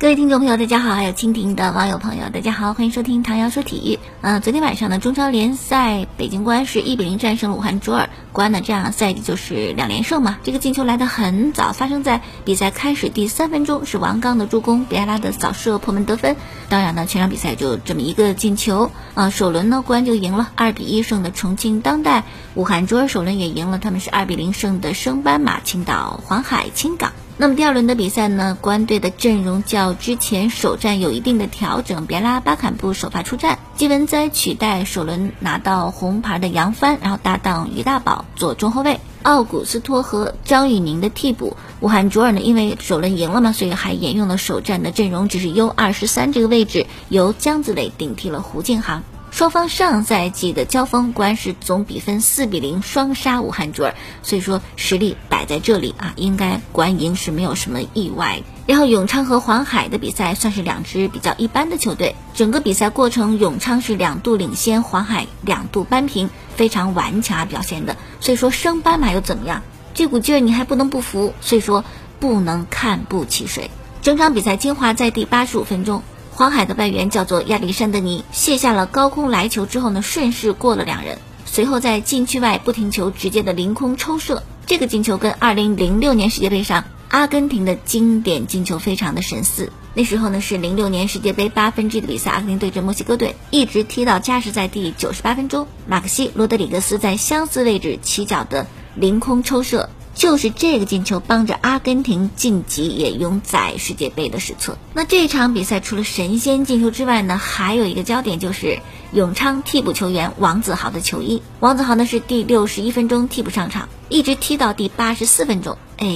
各位听众朋友，大家好，还有蜻蜓的网友朋友，大家好，欢迎收听唐瑶说体育。呃，昨天晚上呢，中超联赛北京国安是一比零战胜了武汉卓尔，国安呢这样赛季就是两连胜嘛。这个进球来得很早，发生在比赛开始第三分钟，是王刚的助攻，比埃拉的扫射破门得分。当然呢，全场比赛就这么一个进球啊。首轮呢，国安就赢了，二比一胜的重庆当代，武汉卓尔首轮也赢了，他们是二比零胜的升班马青岛黄海青港。那么第二轮的比赛呢，国安队的阵容较之前首战有一定的调整，别拉巴坎布首发出战，季文哉取代首轮拿到红牌的杨帆，然后搭档于大宝做中后卫，奥古斯托和张玉宁的替补。武汉卓尔呢，因为首轮赢了嘛，所以还沿用了首战的阵容，只是 U 二十三这个位置由姜子磊顶替了胡敬航。双方上赛季的交锋，国安是总比分四比零双杀武汉卓尔，所以说实力摆在这里啊，应该国安赢是没有什么意外。然后永昌和黄海的比赛算是两支比较一般的球队，整个比赛过程永昌是两度领先，黄海两度扳平，非常顽强啊表现的。所以说升班马又怎么样？这股劲儿你还不能不服，所以说不能看不起谁。整场比赛精华在第八十五分钟。黄海的外援叫做亚历山德尼，卸下了高空来球之后呢，顺势过了两人，随后在禁区外不停球直接的凌空抽射。这个进球跟2006年世界杯上阿根廷的经典进球非常的神似。那时候呢是06年世界杯八分之一的比赛，阿根廷对阵墨西哥队，一直踢到加时赛第九十八分钟，马克西罗德里格斯在相似位置起脚的凌空抽射。就是这个进球帮着阿根廷晋级，也永载世界杯的史册。那这场比赛除了神仙进球之外呢，还有一个焦点就是永昌替补球员王子豪的球衣。王子豪呢是第六十一分钟替补上场，一直踢到第八十四分钟。哎，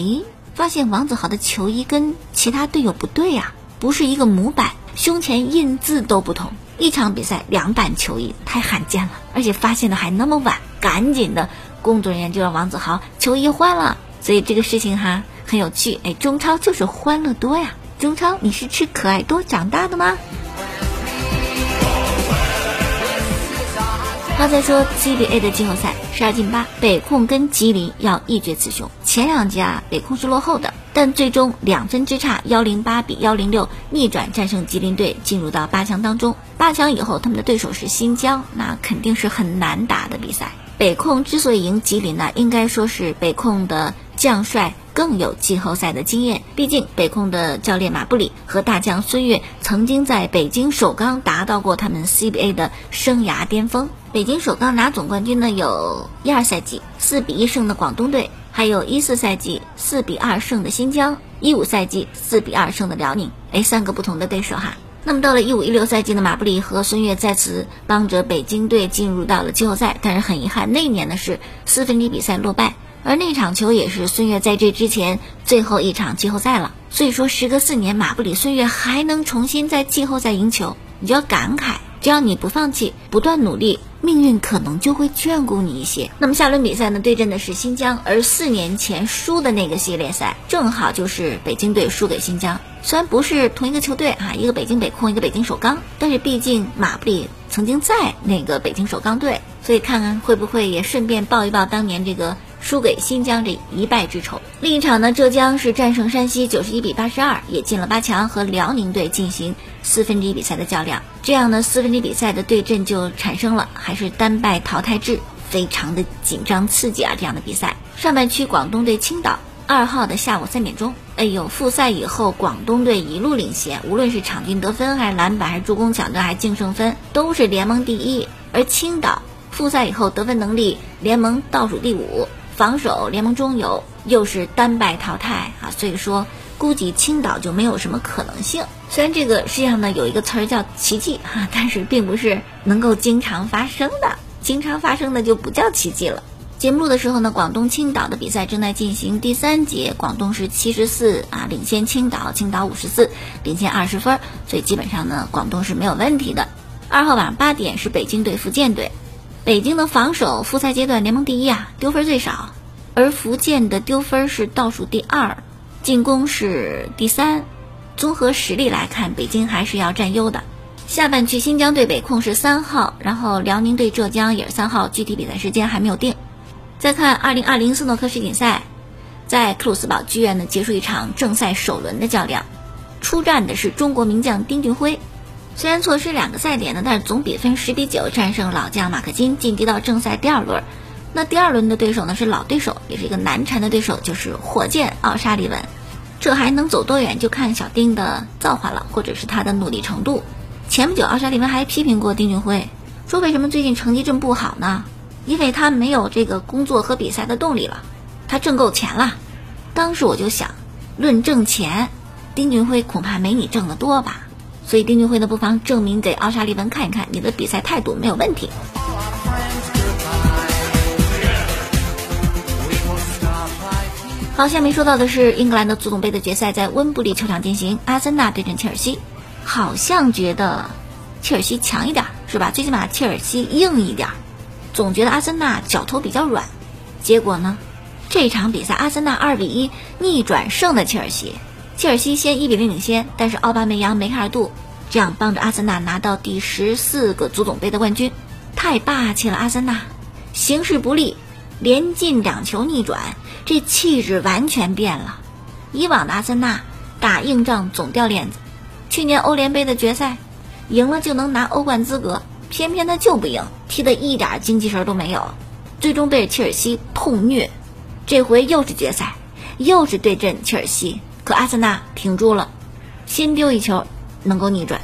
发现王子豪的球衣跟其他队友不对呀，不是一个模板，胸前印字都不同。一场比赛两版球衣太罕见了，而且发现的还那么晚，赶紧的。工作人员就让王子豪球衣换了，所以这个事情哈很有趣。哎，中超就是欢乐多呀！中超你是吃可爱多长大的吗？好，再说 CBA 的季后赛十二进八，北控跟吉林要一决雌雄。前两节啊，北控是落后的，但最终两分之差，幺零八比幺零六逆转战胜吉林队，进入到八强当中。八强以后，他们的对手是新疆，那肯定是很难打的比赛。北控之所以赢吉林呢，应该说是北控的将帅更有季后赛的经验。毕竟北控的教练马布里和大将孙悦曾经在北京首钢达到过他们 CBA 的生涯巅峰。北京首钢拿总冠军呢，有一二赛季四比一胜的广东队，还有一四赛季四比二胜的新疆，一五赛季四比二胜的辽宁。哎，三个不同的对手哈。那么到了一五一六赛季呢，马布里和孙悦再次帮着北京队进入到了季后赛，但是很遗憾，那一年呢是四分之一比赛落败，而那场球也是孙悦在这之前最后一场季后赛了。所以说，时隔四年，马布里、孙悦还能重新在季后赛赢球，你就要感慨，只要你不放弃，不断努力。命运可能就会眷顾你一些。那么下轮比赛呢，对阵的是新疆，而四年前输的那个系列赛，正好就是北京队输给新疆。虽然不是同一个球队啊，一个北京北控，一个北京首钢，但是毕竟马布里曾经在那个北京首钢队，所以看看会不会也顺便报一报当年这个输给新疆这一败之仇。另一场呢，浙江是战胜山西九十一比八十二，也进了八强，和辽宁队进行。四分之一比赛的较量，这样呢，四分之一比赛的对阵就产生了，还是单败淘汰制，非常的紧张刺激啊！这样的比赛，上半区广东队青岛，二号的下午三点钟，哎呦，复赛以后广东队一路领先，无论是场均得分，还是篮板，还是助攻抢断，还是净胜分，都是联盟第一。而青岛复赛以后得分能力联盟倒数第五，防守联盟中游，又是单败淘汰啊，所以说。估计青岛就没有什么可能性。虽然这个世界上呢有一个词儿叫奇迹哈，但是并不是能够经常发生的，经常发生的就不叫奇迹了。节目录的时候呢，广东青岛的比赛正在进行第三节，广东是七十四啊领先青岛，青岛五十四领先二十分，所以基本上呢广东是没有问题的。二号晚上八点是北京对福建队，北京的防守复赛阶段联盟第一啊，丢分最少，而福建的丢分是倒数第二。进攻是第三，综合实力来看，北京还是要占优的。下半区新疆对北控是三号，然后辽宁对浙江也是三号，具体比赛时间还没有定。再看二零二零斯诺克世锦赛，在克鲁斯堡剧院呢结束一场正赛首轮的较量，出战的是中国名将丁俊晖。虽然错失两个赛点呢，但是总比分十比九战胜老将马克金，晋级到正赛第二轮。那第二轮的对手呢是老对手，也是一个难缠的对手，就是火箭奥沙利文。这还能走多远，就看小丁的造化了，或者是他的努力程度。前不久，奥沙利文还批评过丁俊晖，说为什么最近成绩这么不好呢？因为他没有这个工作和比赛的动力了，他挣够钱了。当时我就想，论挣钱，丁俊晖恐怕没你挣得多吧。所以丁俊晖呢，不妨证明给奥沙利文看一看，你的比赛态度没有问题。好，下面说到的是英格兰的足总杯的决赛，在温布利球场进行，阿森纳对阵切尔西。好像觉得切尔西强一点，是吧？最起码切尔西硬一点，总觉得阿森纳脚头比较软。结果呢，这场比赛阿森纳二比一逆转胜的切尔西。切尔西先一比零领先，但是奥巴梅扬、梅开二度，这样帮着阿森纳拿到第十四个足总杯的冠军，太霸气了！阿森纳形势不利，连进两球逆转，这气质完全变了。以往的阿森纳打硬仗总掉链子。去年欧联杯的决赛，赢了就能拿欧冠资格，偏偏他就不赢，踢得一点精气神都没有，最终被切尔西痛虐。这回又是决赛，又是对阵切尔西，可阿森纳挺住了，先丢一球，能够逆转，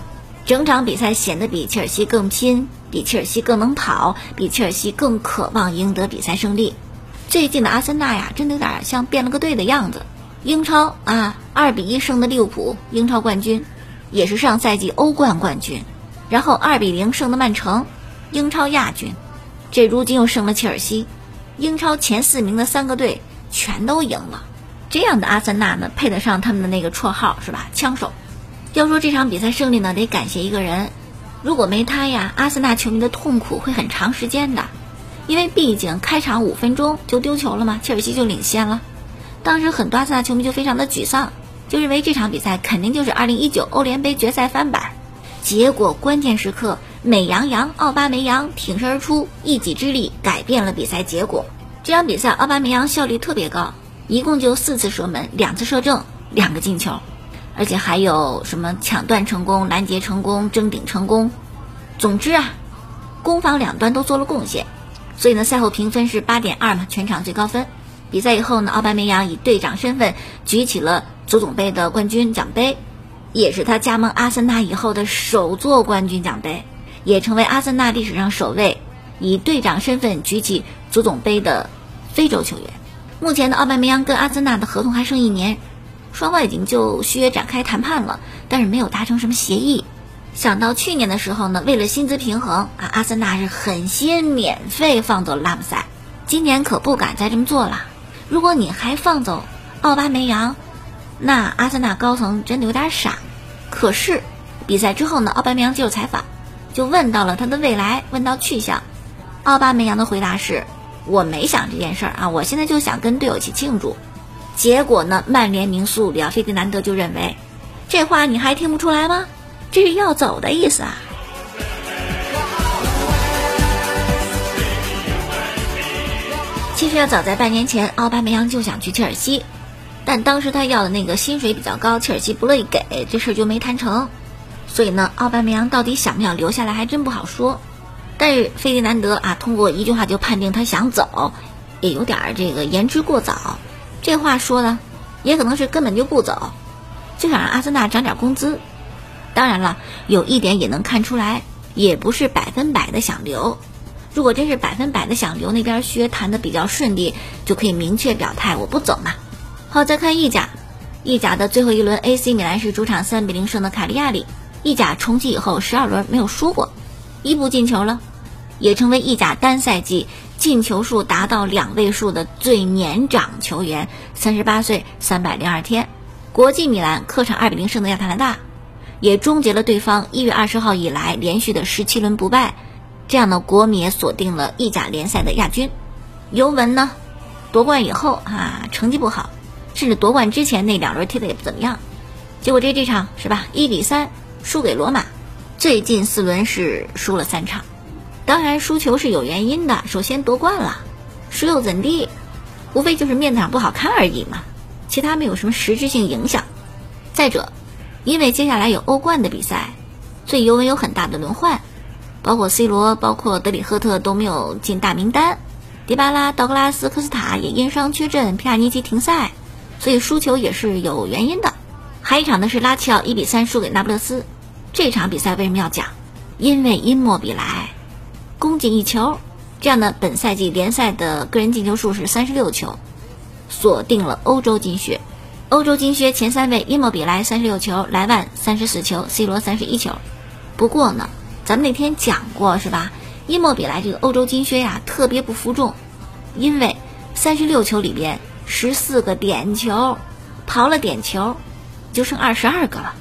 整场比赛显得比切尔西更拼，比切尔西更能跑，比切尔西更渴望赢得比赛胜利。最近的阿森纳呀，真的有点像变了个队的样子。英超啊，二比一胜的利物浦，英超冠军。也是上赛季欧冠冠军，然后二比零胜的曼城，英超亚军，这如今又胜了切尔西，英超前四名的三个队全都赢了，这样的阿森纳呢，配得上他们的那个绰号是吧？枪手。要说这场比赛胜利呢，得感谢一个人，如果没他呀，阿森纳球迷的痛苦会很长时间的，因为毕竟开场五分钟就丢球了嘛，切尔西就领先了，当时很多阿森纳球迷就非常的沮丧。就认为这场比赛肯定就是2019欧联杯决赛翻版，结果关键时刻美羊羊奥巴梅扬挺身而出，一己之力改变了比赛结果。这场比赛奥巴梅扬效率特别高，一共就四次射门，两次射正，两个进球，而且还有什么抢断成功、拦截成功、争顶成功。总之啊，攻防两端都做了贡献，所以呢，赛后评分是八点二嘛，全场最高分。比赛以后呢，奥巴梅扬以队长身份举起了。足总杯的冠军奖杯，也是他加盟阿森纳以后的首座冠军奖杯，也成为阿森纳历史上首位以队长身份举起足总杯的非洲球员。目前的奥巴梅扬跟阿森纳的合同还剩一年，双方已经就续约展开谈判了，但是没有达成什么协议。想到去年的时候呢，为了薪资平衡啊，阿森纳是狠心免费放走了拉姆塞，今年可不敢再这么做了。如果你还放走奥巴梅扬，那阿森纳高层真的有点傻，可是比赛之后呢？奥巴梅扬接受采访，就问到了他的未来，问到去向。奥巴梅扬的回答是：“我没想这件事儿啊，我现在就想跟队友一起庆祝。”结果呢，曼联名宿里奥费迪南德就认为，这话你还听不出来吗？这是要走的意思啊！其实要早在半年前，奥巴梅扬就想去切尔西。但当时他要的那个薪水比较高，切尔西不乐意给，这事儿就没谈成。所以呢，奥巴梅扬到底想不想留下来还真不好说。但是费迪南德啊，通过一句话就判定他想走，也有点这个言之过早。这话说的，也可能是根本就不走，就想让阿森纳涨点工资。当然了，有一点也能看出来，也不是百分百的想留。如果真是百分百的想留，那边续约谈的比较顺利，就可以明确表态我不走嘛。好，再看意甲，意甲的最后一轮，AC 米兰是主场三比零胜的卡利亚里。意甲重启以后，十二轮没有输过，一步进球了，也成为意甲单赛季进球数达到两位数的最年长球员，三十八岁三百零二天。国际米兰客场二比零胜的亚特兰大，也终结了对方一月二十号以来连续的十七轮不败，这样的国米也锁定了意甲联赛的亚军。尤文呢，夺冠以后啊，成绩不好。甚至夺冠之前那两轮踢的也不怎么样，结果这这场是吧？一比三输给罗马，最近四轮是输了三场，当然输球是有原因的。首先夺冠了，输又怎地？无非就是面子上不好看而已嘛，其他没有什么实质性影响。再者，因为接下来有欧冠的比赛，所以尤文有很大的轮换，包括 C 罗、包括德里赫特都没有进大名单，迪巴拉、道格拉斯、科斯塔也因伤缺阵，皮亚尼奇停赛，所以输球也是有原因的。还一场呢是拉齐奥一比三输给那不勒斯。这场比赛为什么要讲？因为因莫比莱攻进一球，这样呢，本赛季联赛的个人进球数是三十六球，锁定了欧洲金靴。欧洲金靴前三位：伊莫比莱三十六球，莱万三十四球，C 罗三十一球。不过呢，咱们那天讲过是吧？伊莫比莱这个欧洲金靴呀，特别不服众，因为三十六球里边十四个点球，刨了点球，就剩二十二个了。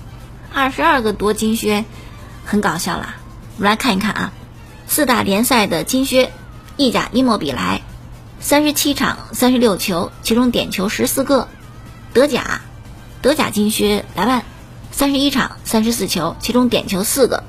二十二个夺金靴，很搞笑啦。我们来看一看啊，四大联赛的金靴，意甲伊莫比莱，三十七场三十六球，其中点球十四个；德甲，德甲金靴莱万，三十一场三十四球，其中点球四个。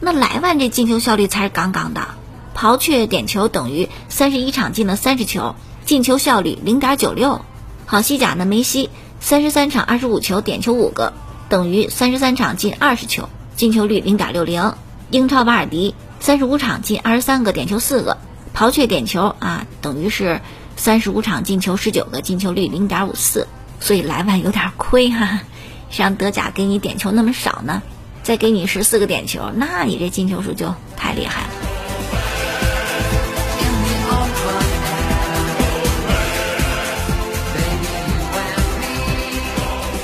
那莱万这进球效率才是杠杠的，刨去点球等于三十一场进了三十球，进球效率零点九六。好，西甲呢，梅西三十三场二十五球，点球五个。等于三十三场进二十球，进球率零点六零。英超瓦尔迪三十五场进二十三个，点球四个，刨却点球啊，等于是三十五场进球十九个，进球率零点五四。所以莱万有点亏哈，让德甲给你点球那么少呢，再给你十四个点球，那你这进球数就太厉害了。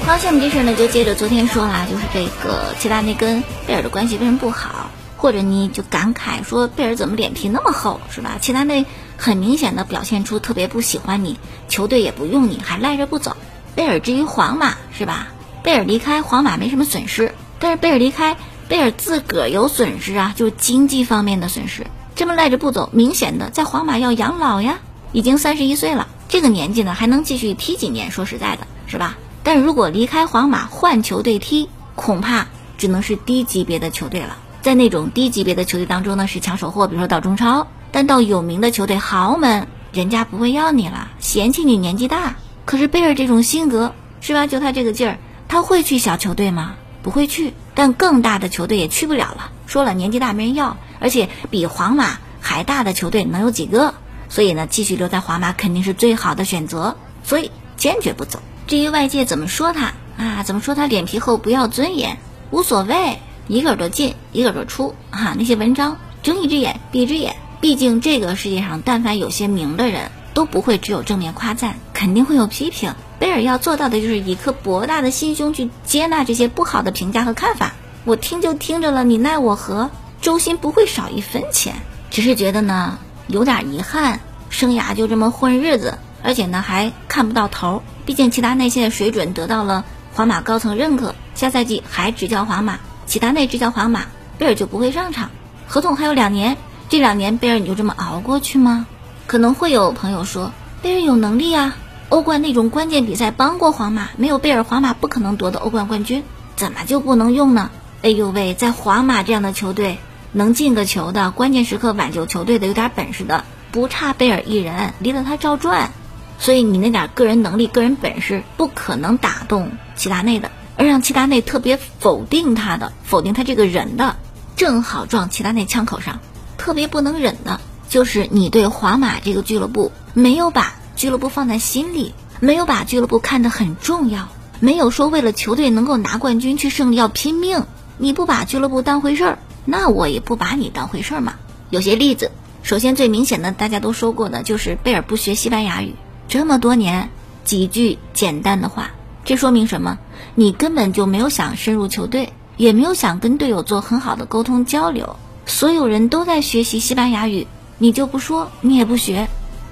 好，下面这事呢，就接着昨天说啦，就是这个齐达内跟贝尔的关系为什么不好，或者你就感慨说贝尔怎么脸皮那么厚，是吧？齐达内很明显的表现出特别不喜欢你，球队也不用你，还赖着不走。贝尔至于皇马是吧？贝尔离开皇马没什么损失，但是贝尔离开，贝尔自个儿有损失啊，就是经济方面的损失。这么赖着不走，明显的在皇马要养老呀，已经三十一岁了，这个年纪呢还能继续踢几年？说实在的，是吧？但如果离开皇马换球队踢，恐怕只能是低级别的球队了。在那种低级别的球队当中呢，是抢手货，比如说到中超；但到有名的球队豪门，人家不会要你了，嫌弃你年纪大。可是贝尔这种性格，是吧？就他这个劲儿，他会去小球队吗？不会去。但更大的球队也去不了了。说了，年纪大没人要，而且比皇马还大的球队能有几个？所以呢，继续留在皇马肯定是最好的选择。所以坚决不走。至于外界怎么说他啊，怎么说他脸皮厚不要尊严，无所谓，一个耳朵进一个耳朵出啊。那些文章睁一只眼闭一只眼，毕竟这个世界上但凡有些名的人都不会只有正面夸赞，肯定会有批评。贝尔要做到的就是一颗博大的心胸去接纳这些不好的评价和看法。我听就听着了，你奈我何？周薪不会少一分钱，只是觉得呢有点遗憾，生涯就这么混日子，而且呢还看不到头。毕竟齐达内现在水准得到了皇马高层认可，下赛季还执教皇马，齐达内执教皇马，贝尔就不会上场，合同还有两年，这两年贝尔你就这么熬过去吗？可能会有朋友说，贝尔有能力啊，欧冠那种关键比赛帮过皇马，没有贝尔皇马不可能夺得欧冠冠军，怎么就不能用呢？哎呦喂，在皇马这样的球队，能进个球的，关键时刻挽救球队的，有点本事的，不差贝尔一人，离了他照转。所以你那点个人能力、个人本事不可能打动齐达内的，而让齐达内特别否定他的、否定他这个人的，正好撞齐达内枪口上。特别不能忍的就是你对皇马这个俱乐部没有把俱乐部放在心里，没有把俱乐部看得很重要，没有说为了球队能够拿冠军去胜利要拼命。你不把俱乐部当回事儿，那我也不把你当回事儿嘛。有些例子，首先最明显的大家都说过的就是贝尔不学西班牙语。这么多年，几句简单的话，这说明什么？你根本就没有想深入球队，也没有想跟队友做很好的沟通交流。所有人都在学习西班牙语，你就不说，你也不学，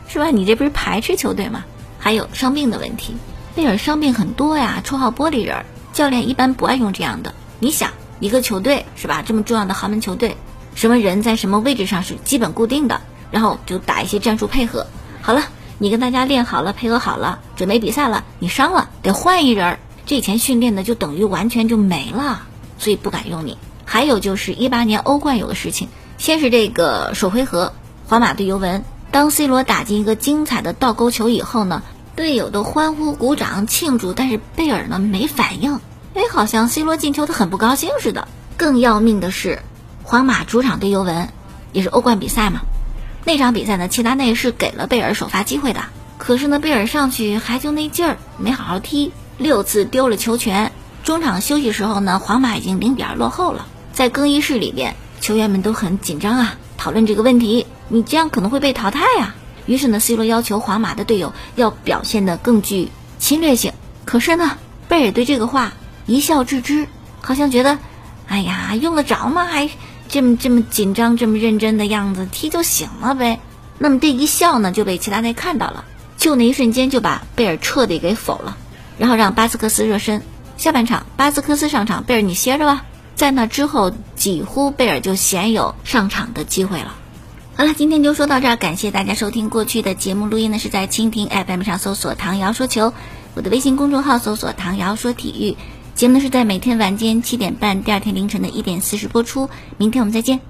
是吧？你这不是排斥球队吗？还有伤病的问题，贝尔伤病很多呀，绰号玻璃人，教练一般不爱用这样的。你想，一个球队是吧？这么重要的豪门球队，什么人在什么位置上是基本固定的，然后就打一些战术配合。好了。你跟大家练好了，配合好了，准备比赛了，你伤了，得换一人儿。这以前训练的就等于完全就没了，所以不敢用你。还有就是一八年欧冠有的事情，先是这个首回合，皇马对尤文，当 C 罗打进一个精彩的倒钩球以后呢，队友都欢呼鼓掌庆祝，但是贝尔呢没反应，哎，好像 C 罗进球他很不高兴似的。更要命的是，皇马主场对尤文，也是欧冠比赛嘛，那场比赛呢，齐达内是给了贝尔首发机会的，可是呢，贝尔上去还就那劲儿，没好好踢，六次丢了球权。中场休息时候呢，皇马已经零比二落后了。在更衣室里边，球员们都很紧张啊，讨论这个问题。你这样可能会被淘汰呀。于是呢，C 罗要求皇马的队友要表现得更具侵略性。可是呢，贝尔对这个话一笑置之，好像觉得，哎呀，用得着吗？还这么这么紧张、这么认真的样子，踢就行了呗。那么这一笑呢，就被齐达内看到了，就那一瞬间就把贝尔彻底给否了，然后让巴斯克斯热身。下半场，巴斯克斯上场，贝尔你歇着吧。在那之后，几乎贝尔就鲜有上场的机会了。好了，今天就说到这儿，感谢大家收听。过去的节目录音呢是在蜻蜓 FM 上搜索“唐瑶说球”，我的微信公众号搜索“唐瑶说体育”。节目呢是在每天晚间七点半，第二天凌晨的一点四十播出。明天我们再见。